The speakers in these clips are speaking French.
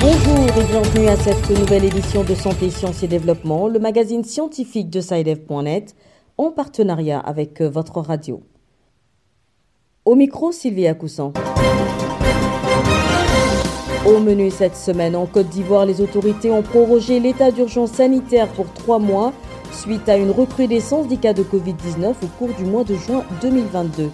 Bonjour et bienvenue à cette nouvelle édition de Santé, Sciences et Développement, le magazine scientifique de SciDev.net, en partenariat avec votre radio. Au micro, Sylvia Coussan. Au menu cette semaine, en Côte d'Ivoire, les autorités ont prorogé l'état d'urgence sanitaire pour trois mois suite à une recrudescence des cas de Covid-19 au cours du mois de juin 2022.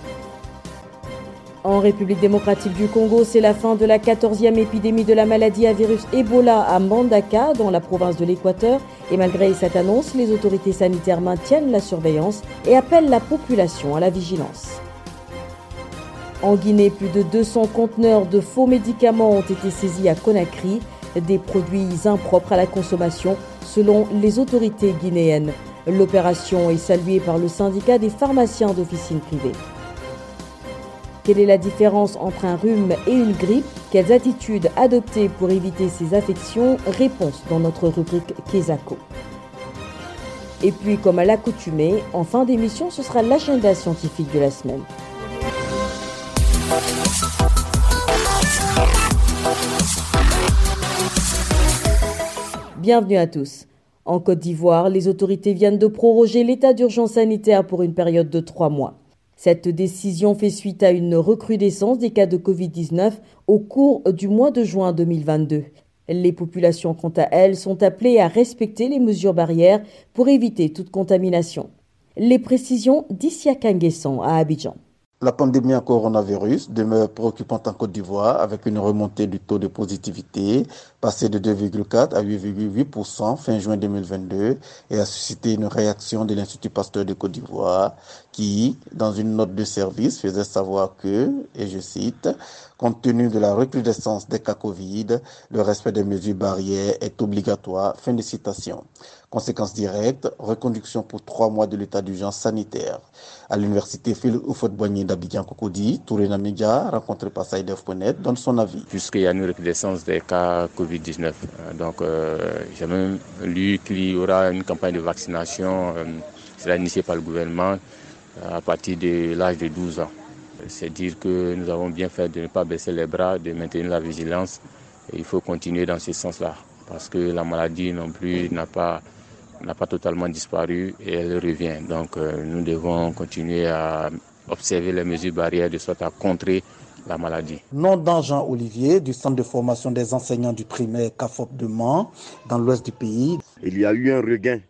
En République démocratique du Congo, c'est la fin de la 14e épidémie de la maladie à virus Ebola à Mandaka, dans la province de l'Équateur. Et malgré cette annonce, les autorités sanitaires maintiennent la surveillance et appellent la population à la vigilance. En Guinée, plus de 200 conteneurs de faux médicaments ont été saisis à Conakry, des produits impropres à la consommation selon les autorités guinéennes. L'opération est saluée par le syndicat des pharmaciens d'officines privées. Quelle est la différence entre un rhume et une grippe? Quelles attitudes adopter pour éviter ces affections? Réponse dans notre rubrique Kesako. Et puis, comme à l'accoutumée, en fin d'émission, ce sera l'agenda scientifique de la semaine. Bienvenue à tous. En Côte d'Ivoire, les autorités viennent de proroger l'état d'urgence sanitaire pour une période de trois mois. Cette décision fait suite à une recrudescence des cas de Covid-19 au cours du mois de juin 2022. Les populations, quant à elles, sont appelées à respecter les mesures barrières pour éviter toute contamination. Les précisions d'Issia Kanguesson à Abidjan. La pandémie à coronavirus demeure préoccupante en Côte d'Ivoire avec une remontée du taux de positivité passé de 2,4 à 8,8% fin juin 2022 et a suscité une réaction de l'Institut Pasteur de Côte d'Ivoire qui, dans une note de service, faisait savoir que, et je cite, compte tenu de la recrudescence des cas Covid, le respect des mesures barrières est obligatoire. Fin de citation. Conséquence directe, reconduction pour trois mois de l'état d'urgence sanitaire. À l'université Phil Oufot-Boigny d'Abidjan Cocody, Touré Namidia, rencontré par Saïdef.net, donne son avis. Puisqu'il y a une recrudescence des cas Covid-19, euh, donc euh, j'ai même lu qu'il y aura une campagne de vaccination, euh, sera initiée par le gouvernement à partir de l'âge de 12 ans. C'est dire que nous avons bien fait de ne pas baisser les bras, de maintenir la vigilance. Et il faut continuer dans ce sens-là, parce que la maladie non plus n'a pas n'a pas totalement disparu et elle revient. Donc euh, nous devons continuer à observer les mesures barrières de sorte à contrer la maladie. Nom d'Jean Olivier du centre de formation des enseignants du primaire CAFOP de Mans dans l'ouest du pays. Il y a eu un regain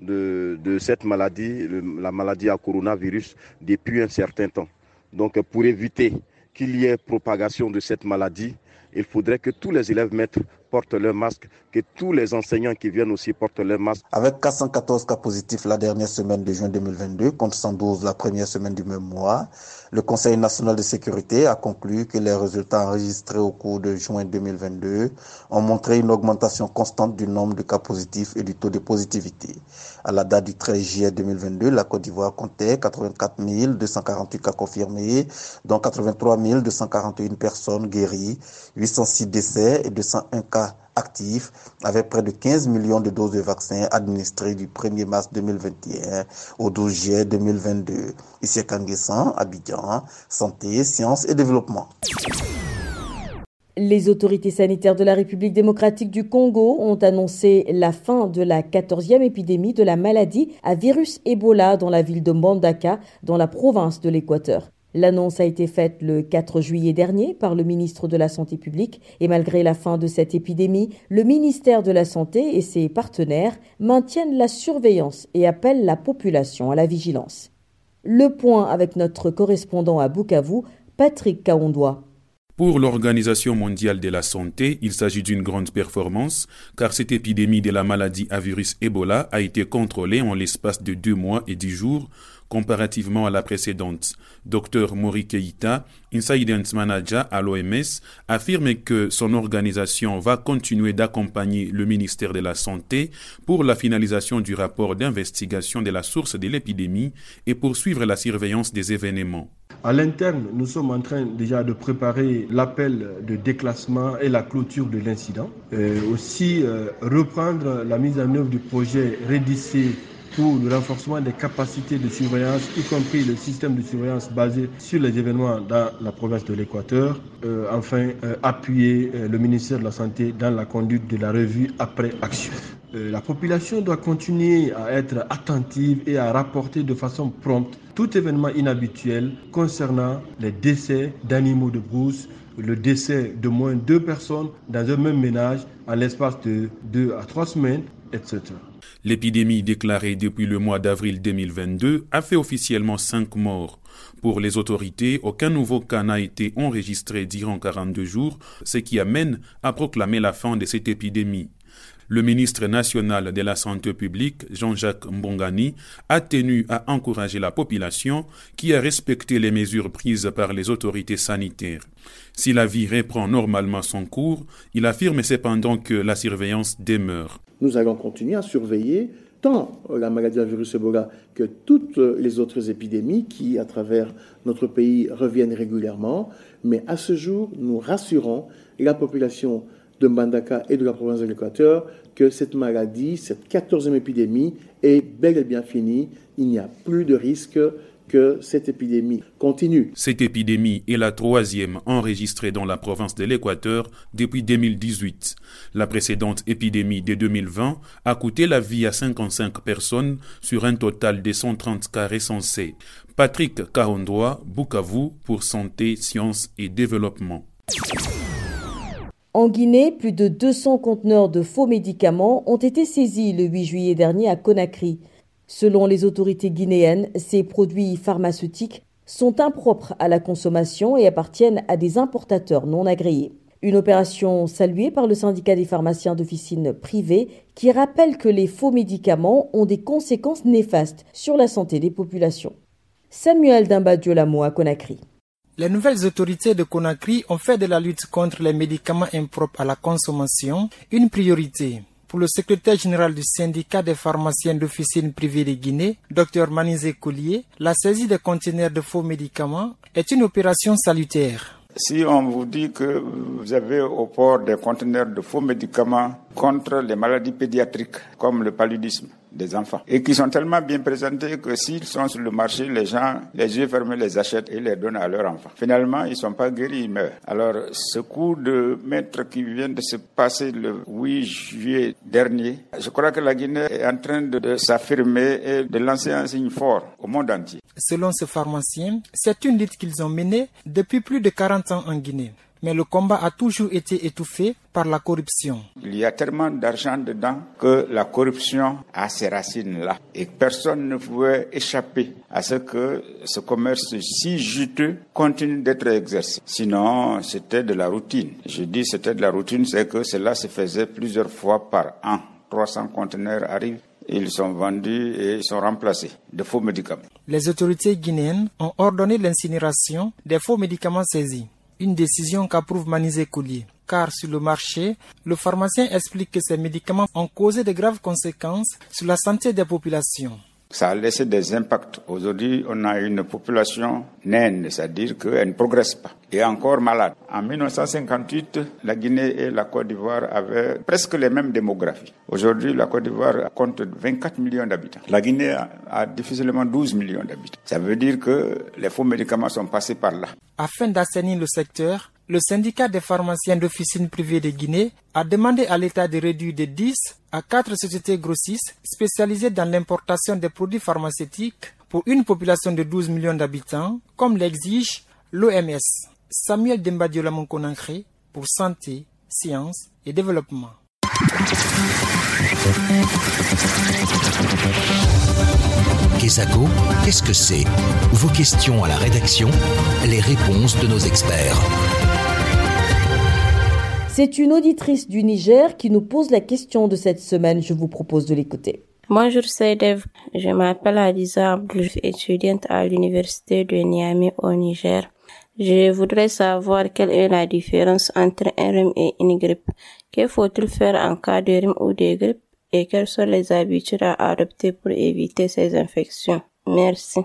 de, de cette maladie, la maladie à coronavirus, depuis un certain temps. Donc pour éviter qu'il y ait propagation de cette maladie, il faudrait que tous les élèves maîtres portent leur masque, que tous les enseignants qui viennent aussi portent leur masque. Avec 414 cas positifs la dernière semaine de juin 2022, contre 112 la première semaine du même mois, le Conseil national de sécurité a conclu que les résultats enregistrés au cours de juin 2022 ont montré une augmentation constante du nombre de cas positifs et du taux de positivité. À la date du 13 juillet 2022, la Côte d'Ivoire comptait 84 248 cas confirmés, dont 83 241 personnes guéries, 806 décès et 201 cas actifs avec près de 15 millions de doses de vaccins administrées du 1er mars 2021 au 12 juillet 2022. Ici Kanguessan, Abidjan, Santé, Sciences et Développement. Les autorités sanitaires de la République démocratique du Congo ont annoncé la fin de la 14e épidémie de la maladie à virus Ebola dans la ville de Mbandaka, dans la province de l'Équateur. L'annonce a été faite le 4 juillet dernier par le ministre de la Santé publique et malgré la fin de cette épidémie, le ministère de la Santé et ses partenaires maintiennent la surveillance et appellent la population à la vigilance. Le point avec notre correspondant à Bukavu, Patrick Kaondois. Pour l'Organisation mondiale de la santé, il s'agit d'une grande performance car cette épidémie de la maladie à virus Ebola a été contrôlée en l'espace de deux mois et dix jours comparativement à la précédente. Dr Mori Keita, Incident Manager à l'OMS, affirme que son organisation va continuer d'accompagner le ministère de la Santé pour la finalisation du rapport d'investigation de la source de l'épidémie et poursuivre la surveillance des événements. À l'interne, nous sommes en train déjà de préparer l'appel de déclassement et la clôture de l'incident. aussi euh, reprendre la mise en œuvre du projet Redisser pour le renforcement des capacités de surveillance, y compris le système de surveillance basé sur les événements dans la province de l'Équateur. Euh, enfin, euh, appuyer euh, le ministère de la Santé dans la conduite de la revue après action. la population doit continuer à être attentive et à rapporter de façon prompte tout événement inhabituel concernant les décès d'animaux de brousse, le décès de moins de deux personnes dans un même ménage en l'espace de deux à trois semaines, etc. L'épidémie déclarée depuis le mois d'avril 2022 a fait officiellement cinq morts. Pour les autorités, aucun nouveau cas n'a été enregistré durant 42 jours, ce qui amène à proclamer la fin de cette épidémie. Le ministre national de la Santé publique, Jean-Jacques Mbongani, a tenu à encourager la population qui a respecté les mesures prises par les autorités sanitaires. Si la vie reprend normalement son cours, il affirme cependant que la surveillance demeure. Nous allons continuer à surveiller tant la maladie à virus Ebola que toutes les autres épidémies qui, à travers notre pays, reviennent régulièrement. Mais à ce jour, nous rassurons la population de Mbandaka et de la province de l'Équateur que cette maladie, cette 14e épidémie, est bel et bien finie. Il n'y a plus de risque que cette épidémie continue. Cette épidémie est la troisième enregistrée dans la province de l'Équateur depuis 2018. La précédente épidémie de 2020 a coûté la vie à 55 personnes sur un total de 130 cas recensés. Patrick Kahondoa, Bukavu pour Santé, Sciences et Développement. En Guinée, plus de 200 conteneurs de faux médicaments ont été saisis le 8 juillet dernier à Conakry. Selon les autorités guinéennes, ces produits pharmaceutiques sont impropres à la consommation et appartiennent à des importateurs non agréés. Une opération saluée par le syndicat des pharmaciens d'officine privée qui rappelle que les faux médicaments ont des conséquences néfastes sur la santé des populations. Samuel Dimbadiolamo à Conakry. Les nouvelles autorités de Conakry ont fait de la lutte contre les médicaments impropres à la consommation une priorité. Pour le secrétaire général du syndicat des pharmaciens d'officine privée de Guinée, Dr Manizé Collier, la saisie des conteneurs de faux médicaments est une opération salutaire. Si on vous dit que vous avez au port des conteneurs de faux médicaments contre les maladies pédiatriques comme le paludisme, des enfants et qui sont tellement bien présentés que s'ils sont sur le marché, les gens, les yeux fermés, les achètent et les donnent à leurs enfants. Finalement, ils sont pas guéris, ils meurent. Alors, ce coup de maître qui vient de se passer le 8 juillet dernier, je crois que la Guinée est en train de, s'affirmer et de lancer un signe fort au monde entier. Selon ce pharmacien, c'est une lutte qu'ils ont menée depuis plus de 40 ans en Guinée mais le combat a toujours été étouffé par la corruption. Il y a tellement d'argent dedans que la corruption a ses racines là. Et personne ne pouvait échapper à ce que ce commerce si juteux continue d'être exercé. Sinon, c'était de la routine. Je dis c'était de la routine, c'est que cela se faisait plusieurs fois par an. 300 conteneurs arrivent ils sont vendus et sont remplacés de faux médicaments. Les autorités guinéennes ont ordonné l'incinération des faux médicaments saisis une décision qu'approuve Manizé Coulier. Car sur le marché, le pharmacien explique que ces médicaments ont causé de graves conséquences sur la santé des populations. Ça a laissé des impacts. Aujourd'hui, on a une population naine, c'est-à-dire qu'elle ne progresse pas et encore malade. En 1958, la Guinée et la Côte d'Ivoire avaient presque les mêmes démographies. Aujourd'hui, la Côte d'Ivoire compte 24 millions d'habitants. La Guinée a, difficilement 12 millions d'habitants. Ça veut dire que les faux médicaments sont passés par là. Afin d'assainir le secteur, le syndicat des pharmaciens d'officine privée de Guinée a demandé à l'État de réduire de 10 à 4 sociétés grossistes spécialisées dans l'importation des produits pharmaceutiques pour une population de 12 millions d'habitants, comme l'exige l'OMS. Samuel Dembadiola Monkonankre pour Santé, Sciences et Développement. Qu'est-ce que c'est? Vos questions à la rédaction, les réponses de nos experts. C'est une auditrice du Niger qui nous pose la question de cette semaine. Je vous propose de l'écouter. Bonjour Seydev, je m'appelle Adiza étudiante à l'université de Niamey au Niger. Je voudrais savoir quelle est la différence entre un rhume et une grippe. Que faut-il faire en cas de rhume ou de grippe et quelles sont les habitudes à adopter pour éviter ces infections? Merci.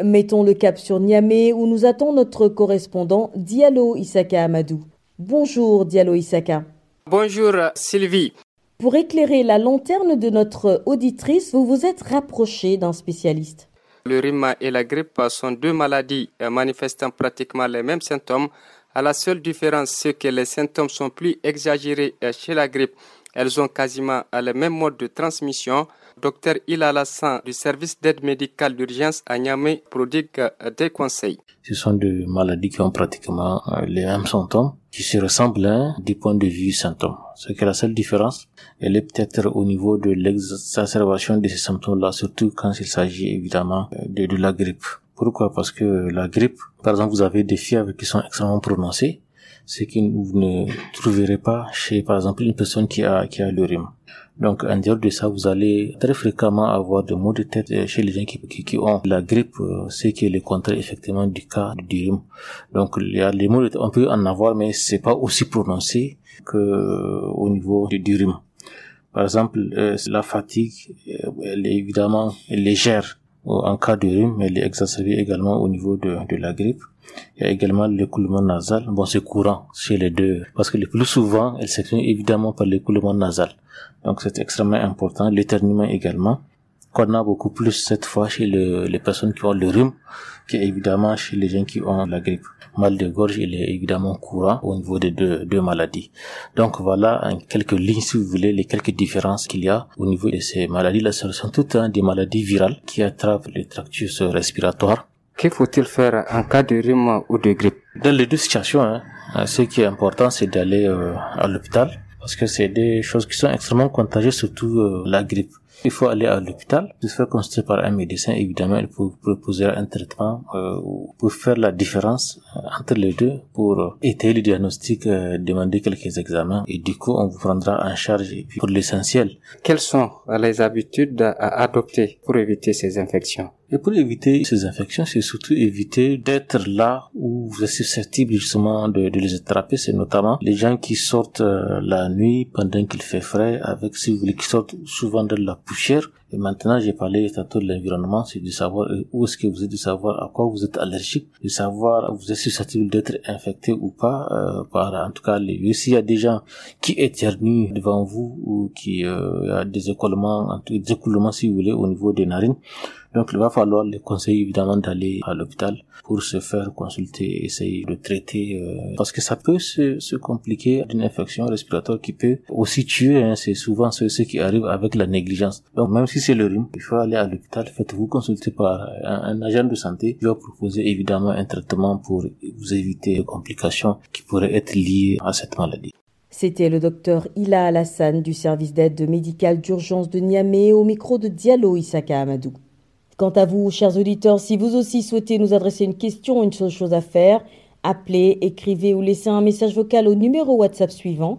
Mettons le cap sur Niamey où nous attend notre correspondant Diallo Isaka Amadou. Bonjour Diallo Isaka. Bonjour Sylvie. Pour éclairer la lanterne de notre auditrice, vous vous êtes rapproché d'un spécialiste. Le rhume et la grippe sont deux maladies manifestant pratiquement les mêmes symptômes. À la seule différence, c'est que les symptômes sont plus exagérés chez la grippe. Elles ont quasiment le même mode de transmission. Docteur Ilala du service d'aide médicale d'urgence à Niamey prodigue euh, des conseils. Ce sont des maladies qui ont pratiquement euh, les mêmes symptômes, qui se ressemblent hein, du point de vue symptômes. Ce que la seule différence, elle est peut-être au niveau de l'exacerbation de ces symptômes-là, surtout quand il s'agit évidemment euh, de, de la grippe. Pourquoi? Parce que la grippe, par exemple, vous avez des fièvres qui sont extrêmement prononcées, ce que vous ne trouverez pas chez, par exemple, une personne qui a, qui a le rhume. Donc, en dehors de ça, vous allez très fréquemment avoir des maux de tête euh, chez les gens qui, qui, ont la grippe, euh, ce qui est le contraire effectivement du cas du rhume. Donc, il y a les maux de tête, on peut en avoir, mais c'est pas aussi prononcé que euh, au niveau du, rhume. Par exemple, la fatigue, elle est évidemment légère en cas de rhume, elle est exacerbée également au niveau de, de la grippe. Il y a également l'écoulement nasal. Bon, c'est courant chez les deux, parce que le plus souvent, elle s'exprime évidemment par l'écoulement nasal. Donc c'est extrêmement important. L'éternuement également, qu'on a beaucoup plus cette fois chez les personnes qui ont le rhume, qu'évidemment chez les gens qui ont la grippe. Mal de gorge, il est évidemment courant au niveau des deux, maladies. Donc voilà quelques lignes, si vous voulez, les quelques différences qu'il y a au niveau de ces maladies-là. Ce sont toutes hein, des maladies virales qui attrapent les tractus respiratoires. Que faut-il faire en cas de rhume ou de grippe? Dans les deux situations, hein, ce qui est important, c'est d'aller euh, à l'hôpital parce que c'est des choses qui sont extrêmement contagieuses, surtout euh, la grippe. Il faut aller à l'hôpital, se faire consulter par un médecin, évidemment, il faut proposer un traitement euh, pour faire la différence euh, entre les deux, pour étayer le diagnostic, euh, demander quelques examens, et du coup, on vous prendra en charge pour l'essentiel. Quelles sont les habitudes à adopter pour éviter ces infections? Et pour éviter ces infections, c'est surtout éviter d'être là où vous êtes susceptible justement de, de les attraper. C'est notamment les gens qui sortent la nuit pendant qu'il fait frais, avec si vous voulez, qui sortent souvent de la poussière. Et maintenant, j'ai parlé tantôt de l'environnement, c'est de savoir euh, où est-ce que vous êtes, de savoir à quoi vous êtes allergique, de savoir vous êtes susceptible d'être infecté ou pas euh, par en tout cas les virus. S'il y a des gens qui éternuent devant vous ou qui euh, a des écoulements, des écoulements si vous voulez au niveau des narines, donc il va falloir les conseiller évidemment d'aller à l'hôpital pour se faire consulter, essayer de traiter, euh, parce que ça peut se, se compliquer d'une infection respiratoire qui peut aussi tuer. Hein, c'est souvent ce, ce, qui arrive avec la négligence. Donc même si c'est le rhume, il faut aller à l'hôpital, faites-vous consulter par un, un, agent de santé qui va proposer évidemment un traitement pour vous éviter les complications qui pourraient être liées à cette maladie. C'était le docteur Ila Alassane du service d'aide médicale d'urgence de Niamey au micro de Diallo Isaka Amadou. Quant à vous, chers auditeurs, si vous aussi souhaitez nous adresser une question, une seule chose à faire, appelez, écrivez ou laissez un message vocal au numéro WhatsApp suivant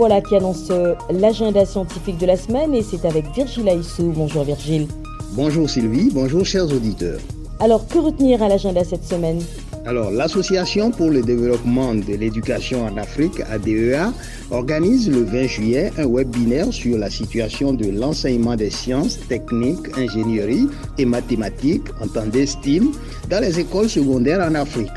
Voilà qui annonce euh, l'agenda scientifique de la semaine et c'est avec Virgile Aissou. Bonjour Virgile. Bonjour Sylvie, bonjour chers auditeurs. Alors que retenir à l'agenda cette semaine? Alors, l'Association pour le développement de l'éducation en Afrique, ADEA, organise le 20 juillet un webinaire sur la situation de l'enseignement des sciences, techniques, ingénierie et mathématiques en temps d'estime dans les écoles secondaires en Afrique.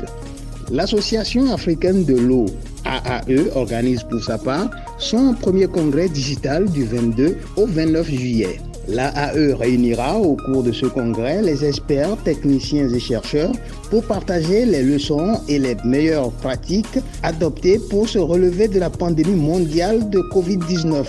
L'Association africaine de l'eau, AAE, organise pour sa part son premier congrès digital du 22 au 29 juillet. L'AAE réunira au cours de ce congrès les experts, techniciens et chercheurs pour partager les leçons et les meilleures pratiques adoptées pour se relever de la pandémie mondiale de Covid-19.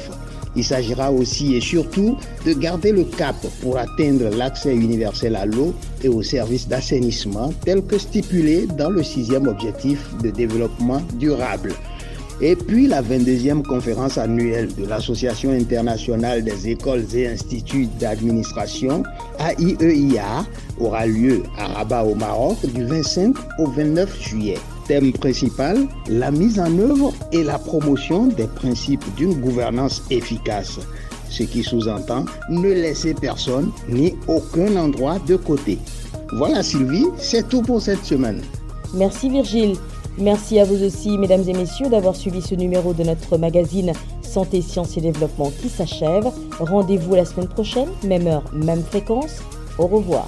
Il s'agira aussi et surtout de garder le cap pour atteindre l'accès universel à l'eau et aux services d'assainissement tel que stipulé dans le sixième objectif de développement durable. Et puis la 22e conférence annuelle de l'Association internationale des écoles et instituts d'administration, AIEIA, aura lieu à Rabat au Maroc du 25 au 29 juillet. Thème principal, la mise en œuvre et la promotion des principes d'une gouvernance efficace, ce qui sous-entend ne laisser personne ni aucun endroit de côté. Voilà Sylvie, c'est tout pour cette semaine. Merci Virgile. Merci à vous aussi, mesdames et messieurs, d'avoir suivi ce numéro de notre magazine Santé, Sciences et Développement qui s'achève. Rendez-vous la semaine prochaine, même heure, même fréquence. Au revoir.